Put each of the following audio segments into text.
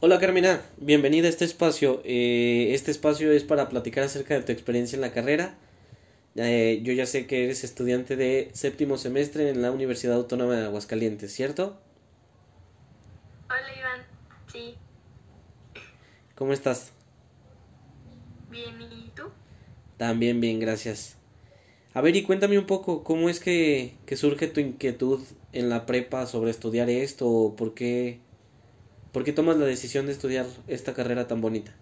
Hola Carmina, bienvenida a este espacio. Eh, este espacio es para platicar acerca de tu experiencia en la carrera. Eh, yo ya sé que eres estudiante de séptimo semestre en la Universidad Autónoma de Aguascalientes, ¿cierto? Hola Iván, sí, ¿Cómo estás? bien, ¿y tú? También bien, gracias. A ver, y cuéntame un poco, ¿cómo es que, que surge tu inquietud en la prepa sobre estudiar esto? ¿O por qué, por qué tomas la decisión de estudiar esta carrera tan bonita?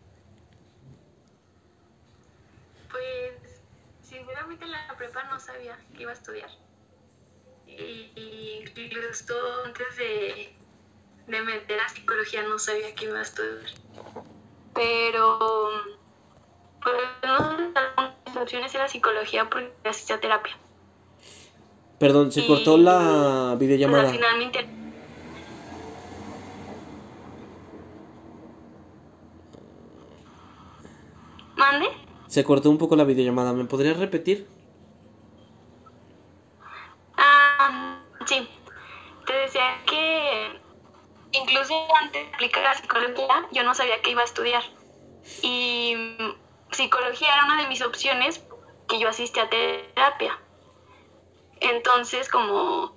Pues, sinceramente en la prepa no sabía que iba a estudiar. Y, y incluso antes de, de meter a psicología no sabía que iba a estudiar. Pero, pues, no sé, mis opciones era psicología porque asistía a terapia. Perdón, se cortó la Pues videollamada. al final me inter- ¿Mande? Se cortó un poco la videollamada. ¿Me podrías repetir? Ah, sí. Te decía que incluso antes de aplicar la psicología, yo no sabía que iba a estudiar. Y mm, psicología era una de mis opciones que yo asistía a terapia. Entonces, como,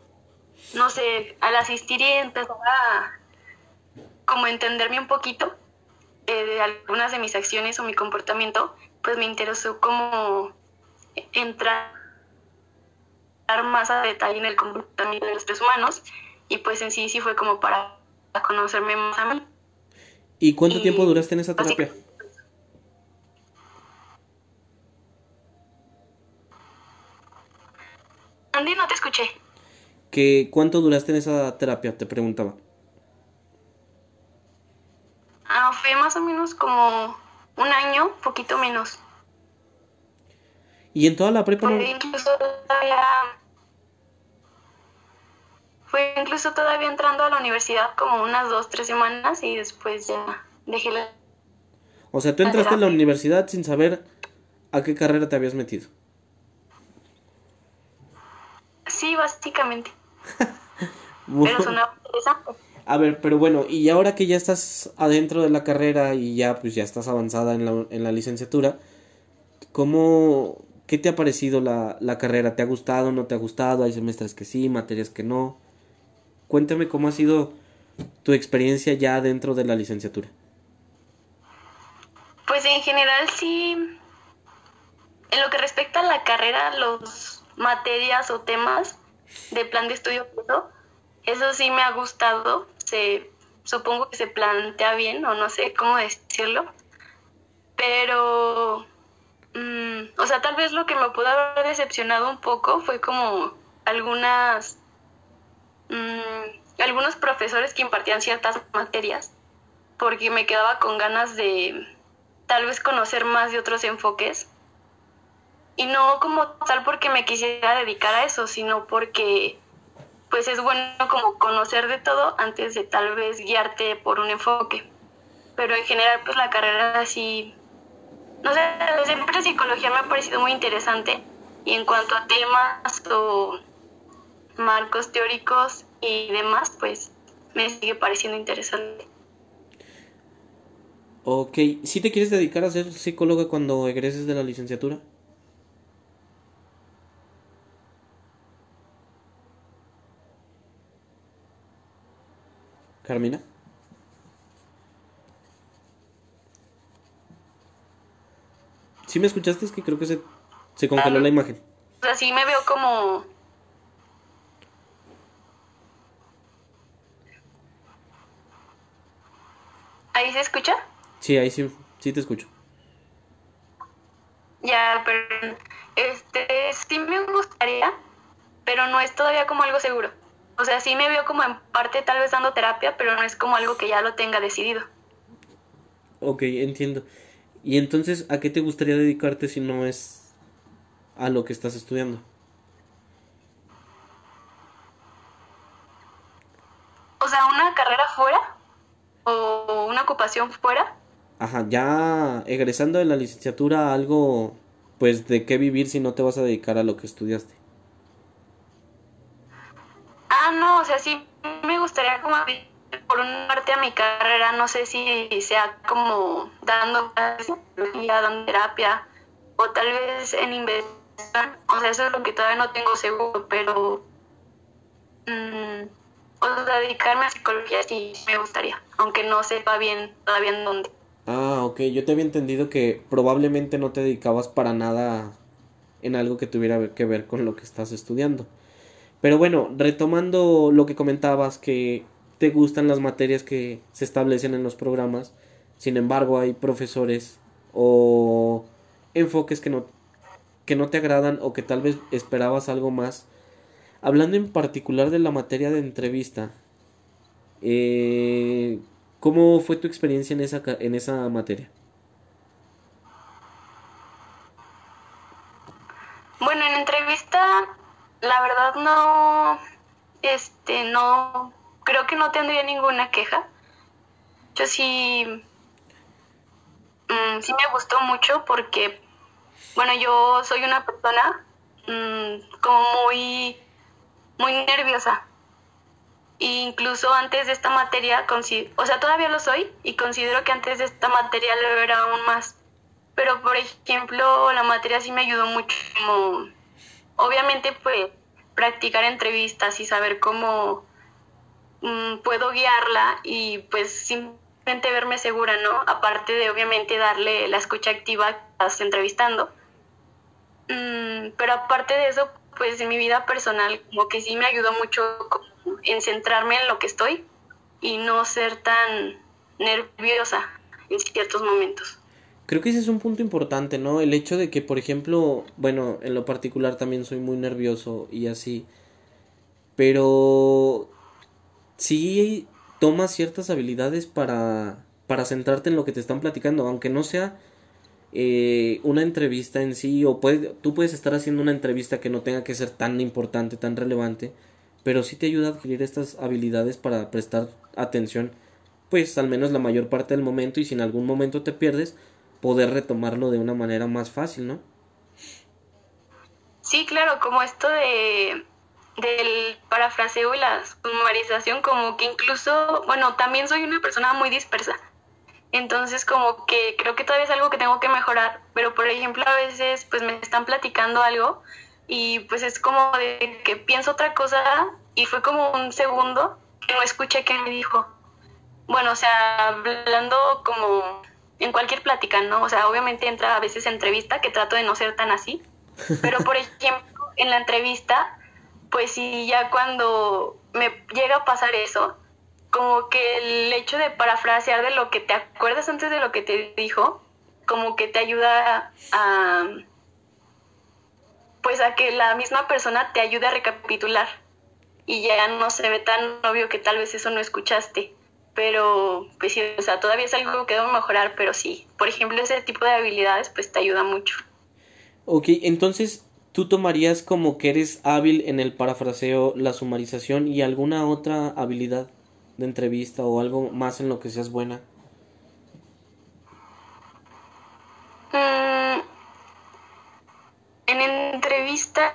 no sé, al asistir y empezar a como entenderme un poquito eh, de algunas de mis acciones o mi comportamiento, pues me interesó como entrar más a detalle en el comportamiento de los seres humanos y pues en sí sí fue como para conocerme más a mí. ¿Y cuánto Y tiempo duraste en esa terapia? Andy, no te escuché. ¿Que cuánto duraste en esa terapia? Te preguntaba. Ah, fue más o menos como un año, poquito menos. ¿Y en toda la prepa no? Fue incluso todavía... Fue incluso todavía entrando a la universidad como unas dos, tres semanas y después ya dejé la... O sea, tú entraste a la universidad sin saber a qué carrera te habías metido. Sí, básicamente. Pero sonaba interesante. A ver, pero bueno, y ahora que ya estás adentro de la carrera y ya pues ya estás avanzada en la, en la licenciatura, ¿cómo, qué te ha parecido la, la carrera? ¿Te ha gustado, no te ha gustado? Hay semestres que sí, materias que no. Cuéntame cómo ha sido tu experiencia ya dentro de la licenciatura. Pues en general sí, en lo que respecta a la carrera, los materias o temas de plan de estudio, eso, eso sí me ha gustado. Se, supongo que se plantea bien o no sé cómo decirlo. Pero, mm, o sea, tal vez lo que me pudo haber decepcionado un poco fue como algunas, mm, algunos profesores que impartían ciertas materias, porque me quedaba con ganas de tal vez conocer más de otros enfoques. Y no como tal porque me quisiera dedicar a eso, sino porque pues es bueno como conocer de todo antes de tal vez guiarte por un enfoque. Pero en general pues la carrera sí, no sé, siempre psicología me ha parecido muy interesante. Y en cuanto a temas o marcos teóricos y demás, pues me sigue pareciendo interesante. Ok, ¿sí te quieres dedicar a ser psicóloga cuando egreses de la licenciatura? Carmina. ¿Sí me escuchaste? Es que creo que se, se congeló Ah. la imagen. O sea, sí me veo como... ¿Ahí se escucha? Sí, ahí sí, sí te escucho. Ya, pero este sí me gustaría, pero no es todavía como algo seguro. O sea, sí me veo como en parte tal vez dando terapia, pero no es como algo que ya lo tenga decidido. Ok, entiendo. ¿Y entonces a qué te gustaría dedicarte si no es a lo que estás estudiando? O sea, una carrera fuera o una ocupación fuera. Ajá, ya egresando de la licenciatura, algo, pues, de qué vivir si no te vas a dedicar a lo que estudiaste. Ah, no, o sea, sí me gustaría como por una parte a mi carrera, no sé si sea como dando dando terapia o tal vez en investigación, o sea, eso es lo que todavía no tengo seguro, pero mm, o sea, dedicarme a psicología sí me gustaría, aunque no sepa bien todavía en dónde. Ah, ok, yo te había entendido que probablemente no te dedicabas para nada en algo que tuviera que ver con lo que estás estudiando. Pero bueno, retomando lo que comentabas, que te gustan las materias que se establecen en los programas, sin embargo hay profesores o enfoques que no, que no te agradan o que tal vez esperabas algo más. Hablando en particular de la materia de entrevista, eh, ¿cómo fue tu experiencia en esa, en esa materia? Bueno, en entrevista, la verdad no, este, no, creo que no tendría ninguna queja. Yo sí, mm, sí me gustó mucho porque, bueno, yo soy una persona mm, como muy, muy nerviosa. E incluso antes de esta materia, o sea, todavía lo soy y considero que antes de esta materia lo era aún más pero por ejemplo la materia sí me ayudó mucho como obviamente pues practicar entrevistas y saber cómo mm, puedo guiarla y pues simplemente verme segura, ¿no? Aparte de obviamente darle la escucha activa que estás entrevistando. Mm, pero aparte de eso, pues en mi vida personal como que sí me ayudó mucho en centrarme en lo que estoy y no ser tan nerviosa en ciertos momentos. Creo que ese es un punto importante, ¿no? El hecho de que, por ejemplo, bueno, en lo particular también soy muy nervioso y así, pero sí tomas ciertas habilidades para, para centrarte en lo que te están platicando, aunque no sea eh, una entrevista en sí, o puede, tú puedes estar haciendo una entrevista que no tenga que ser tan importante, tan relevante, pero sí te ayuda a adquirir estas habilidades para prestar atención, pues al menos la mayor parte del momento, y si en algún momento te pierdes, poder retomarlo de una manera más fácil, ¿no? Sí, claro, como esto de del parafraseo y la sumarización, como que incluso, bueno, también soy una persona muy dispersa. Entonces, como que creo que todavía es algo que tengo que mejorar, pero por ejemplo, a veces pues me están platicando algo y pues es como de que pienso otra cosa y fue como un segundo que no escuché que me dijo. Bueno, o sea, hablando como en cualquier plática, ¿no? O sea, obviamente entra a veces entrevista, que trato de no ser tan así, pero por ejemplo, en la entrevista, pues sí, ya cuando me llega a pasar eso, como que el hecho de parafrasear de lo que te acuerdas antes de lo que te dijo, como que te ayuda a, pues a que la misma persona te ayude a recapitular. Y ya no se ve tan obvio que tal vez eso no escuchaste pero pues sí, o sea, todavía es algo que debo mejorar, pero sí, por ejemplo, ese tipo de habilidades pues te ayuda mucho. Ok, entonces tú tomarías como que eres hábil en el parafraseo, la sumarización y alguna otra habilidad de entrevista o algo más en lo que seas buena. Mm, en entrevista.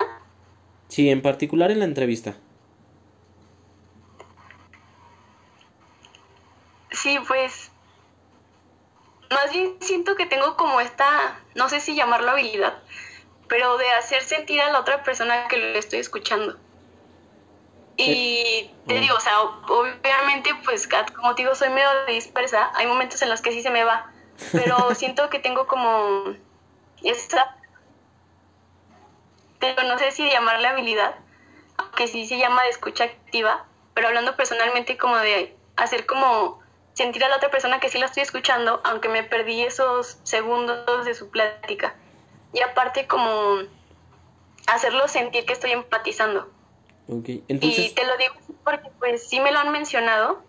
Sí, en particular en la entrevista. Sí, pues más bien siento que tengo como esta, no sé si llamarlo habilidad, pero de hacer sentir a la otra persona que lo estoy escuchando. Y te digo, o sea, obviamente, pues como te digo, soy medio dispersa, hay momentos en los que sí se me va, pero siento que tengo como esta, pero no sé si llamarle habilidad, aunque sí se llama de escucha activa, pero hablando personalmente como de hacer como sentir a la otra persona que sí la estoy escuchando, aunque me perdí esos segundos de su plática. Y aparte como hacerlo sentir que estoy empatizando. Okay. Entonces... Y te lo digo porque pues sí me lo han mencionado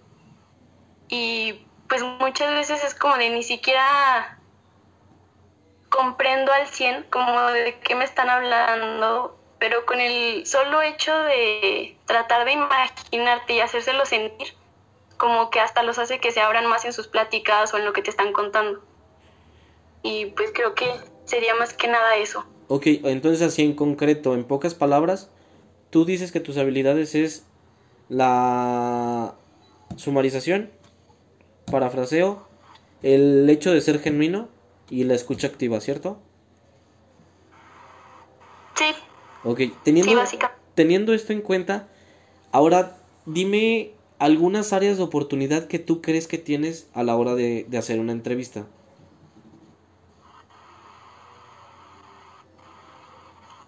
y pues muchas veces es como de ni siquiera comprendo al 100 como de qué me están hablando, pero con el solo hecho de tratar de imaginarte y hacérselo sentir, como que hasta los hace que se abran más en sus pláticas o en lo que te están contando. Y pues creo que sería más que nada eso. Ok, entonces así en concreto, en pocas palabras, tú dices que tus habilidades es la sumarización, parafraseo, el hecho de ser genuino y la escucha activa, ¿cierto? Sí. Ok, teniendo, Sí, teniendo esto en cuenta, ahora dime algunas áreas de oportunidad que tú crees que tienes a la hora de, de hacer una entrevista.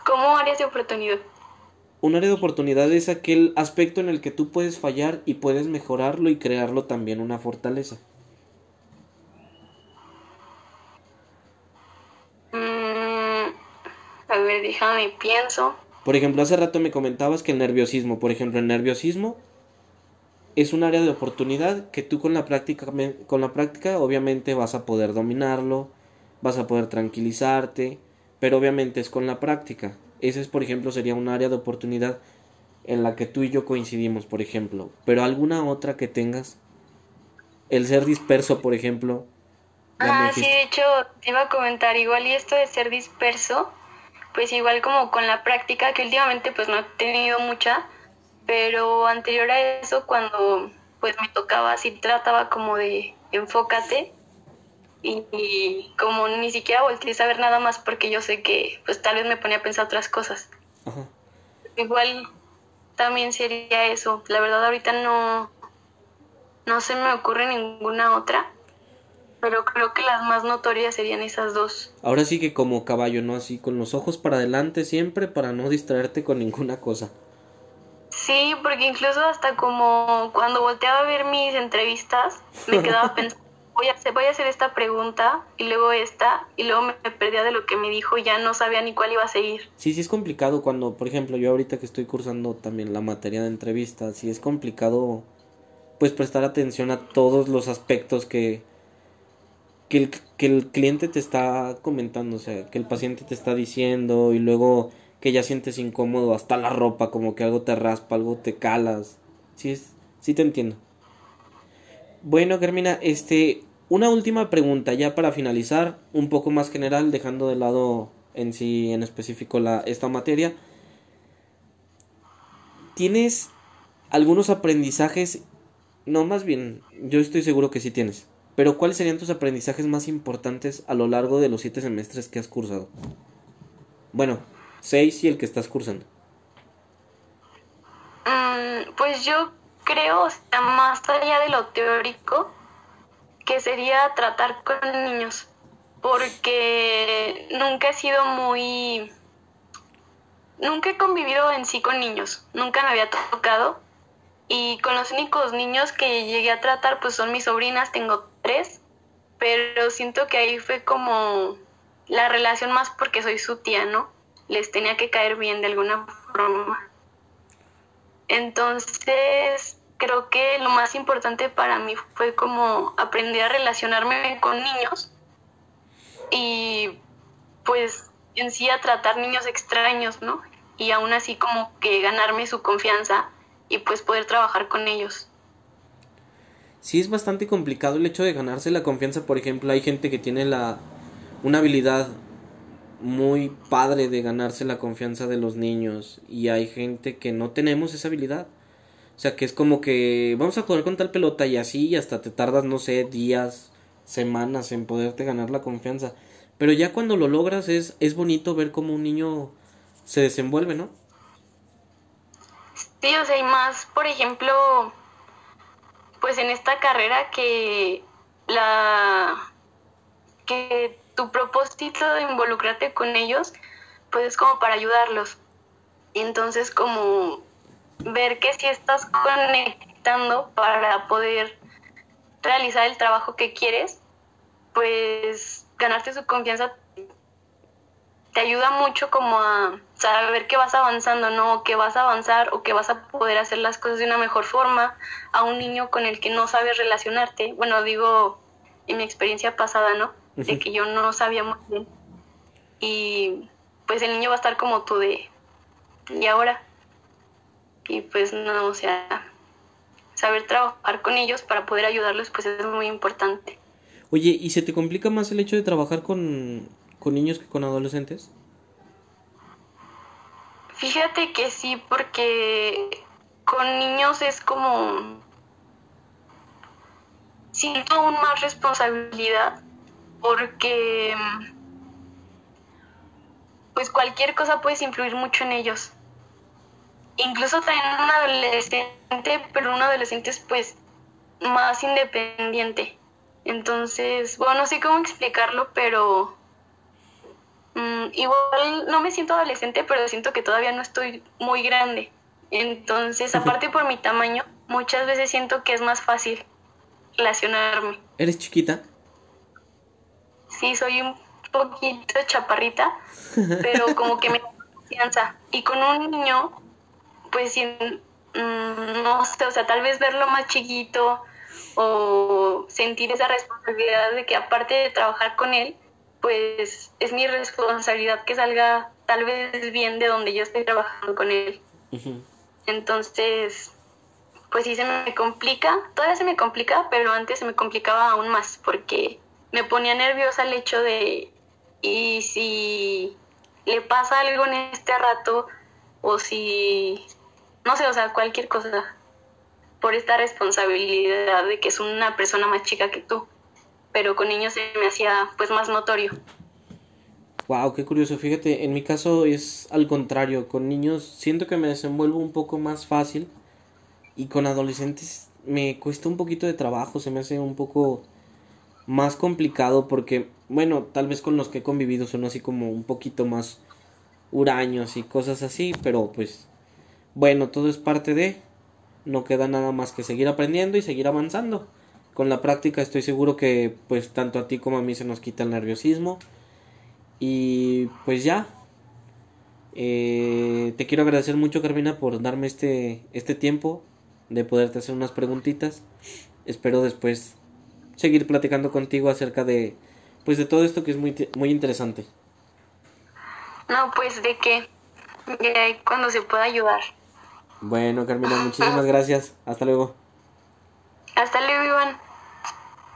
¿Cómo áreas de oportunidad? Un área de oportunidad es aquel aspecto en el que tú puedes fallar y puedes mejorarlo y crearlo también una fortaleza. Mm, a ver, déjame pienso. Por ejemplo, hace rato me comentabas que el nerviosismo, por ejemplo, el nerviosismo es un área de oportunidad que tú con la práctica, con la práctica obviamente vas a poder dominarlo, vas a poder tranquilizarte, pero obviamente es con la práctica. Ese es, por ejemplo, sería un área de oportunidad en la que tú y yo coincidimos, por ejemplo. Pero alguna otra que tengas, el ser disperso, por ejemplo. Ah, sí, de hecho, te iba a comentar, igual y esto de ser disperso, pues igual como con la práctica, que últimamente pues no he tenido mucha, pero anterior a eso, cuando pues me tocaba, sí trataba como de enfócate y, y como ni siquiera volteé a saber nada más porque yo sé que pues tal vez me ponía a pensar otras cosas. Ajá. Igual también sería eso. La verdad ahorita no, no se me ocurre ninguna otra, pero creo que las más notorias serían esas dos. Ahora sí que como caballo, ¿no? Así con los ojos para adelante siempre para no distraerte con ninguna cosa. Sí, porque incluso hasta como cuando volteaba a ver mis entrevistas, me quedaba pensando, voy a hacer, voy a hacer esta pregunta y luego esta, y luego me perdía de lo que me dijo y ya no sabía ni cuál iba a seguir. Sí, sí es complicado cuando, por ejemplo, yo ahorita que estoy cursando también la materia de entrevistas, sí es complicado pues prestar atención a todos los aspectos que, que, el, que el cliente te está comentando, o sea, que el paciente te está diciendo y luego que ya sientes incómodo hasta la ropa, como que algo te raspa, algo te calas. Sí, es, sí te entiendo. Bueno, Germina, este, una última pregunta ya para finalizar, un poco más general, dejando de lado en sí, en específico, la, esta materia. ¿Tienes algunos aprendizajes? No, más bien, yo estoy seguro que sí tienes. Pero ¿cuáles serían tus aprendizajes más importantes a lo largo de los siete semestres que has cursado? Bueno, seis y el que estás cursando. Mm, pues yo creo, más allá de lo teórico, que sería tratar con niños, porque nunca he sido muy... Nunca he convivido en sí con niños, nunca me había tocado. Y con los únicos niños que llegué a tratar, pues son mis sobrinas, tengo tres, pero siento que ahí fue como la relación más porque soy su tía, ¿no? Les tenía que caer bien de alguna forma. Entonces, creo que lo más importante para mí fue como aprender a relacionarme con niños y pues en sí a tratar niños extraños, ¿no? Y aún así como que ganarme su confianza y pues poder trabajar con ellos. Sí es bastante complicado el hecho de ganarse la confianza, por ejemplo, hay gente que tiene la una habilidad muy padre de ganarse la confianza de los niños y hay gente que no tenemos esa habilidad. O sea, que es como que vamos a jugar con tal pelota y así y hasta te tardas, no sé, días, semanas en poderte ganar la confianza. Pero ya cuando lo logras es, es bonito ver cómo un niño se desenvuelve, ¿no? Sí, o sea, y más, por ejemplo, pues en esta carrera que la que tu propósito de involucrarte con ellos, pues es como para ayudarlos. Entonces como ver que si estás conectando para poder realizar el trabajo que quieres, pues ganarte su confianza te ayuda mucho como a saber que vas avanzando, ¿no? Que vas a avanzar o que vas a poder hacer las cosas de una mejor forma a un niño con el que no sabes relacionarte. Bueno, digo, en mi experiencia pasada, ¿no? De que yo no sabía muy bien. Y pues el niño va a estar como tú de, ¿y ahora? Y pues no, o sea, saber trabajar con ellos para poder ayudarlos, pues es muy importante. Oye, ¿y se te complica más el hecho de trabajar con, con niños que con adolescentes? Fíjate que sí, porque con niños es como siento aún más responsabilidad porque pues cualquier cosa puede influir mucho en ellos. Incluso también un adolescente, pero un adolescente es pues más independiente. Entonces, bueno, no sé cómo explicarlo, pero mm, igual no me siento adolescente, pero siento que todavía no estoy muy grande. Entonces, aparte por mi tamaño, muchas veces siento que es más fácil relacionarme. ¿Eres chiquita? Sí, soy un poquito chaparrita, pero como que me da confianza. Y con un niño, pues mm, no sé, o sea, tal vez verlo más chiquito o sentir esa responsabilidad de que aparte de trabajar con él, pues es mi responsabilidad que salga tal vez bien de donde yo estoy trabajando con él. Entonces, pues sí se me complica, todavía se me complica, pero antes se me complicaba aún más porque me ponía nerviosa el hecho de, y si le pasa algo en este rato, o si, no sé, o sea, cualquier cosa, por esta responsabilidad de que es una persona más chica que tú, pero con niños se me hacía pues más notorio. Wow, qué curioso. Fíjate, en mi caso es al contrario. Con niños siento que me desenvuelvo un poco más fácil y con adolescentes me cuesta un poquito de trabajo. Se me hace un poco más complicado porque, bueno, tal vez con los que he convivido son así como un poquito más huraños y cosas así, pero pues bueno, todo es parte de, no queda nada más que seguir aprendiendo y seguir avanzando. Con la práctica estoy seguro que pues tanto a ti como a mí se nos quita el nerviosismo y pues ya. Eh, te quiero agradecer mucho Carmina por darme este, este tiempo de poderte hacer unas preguntitas. Espero después seguir platicando contigo acerca de pues de todo esto que es muy muy interesante. No, pues de qué. De cuando se pueda ayudar. Bueno, Carmina, muchísimas gracias. Hasta luego. Hasta luego, Iván.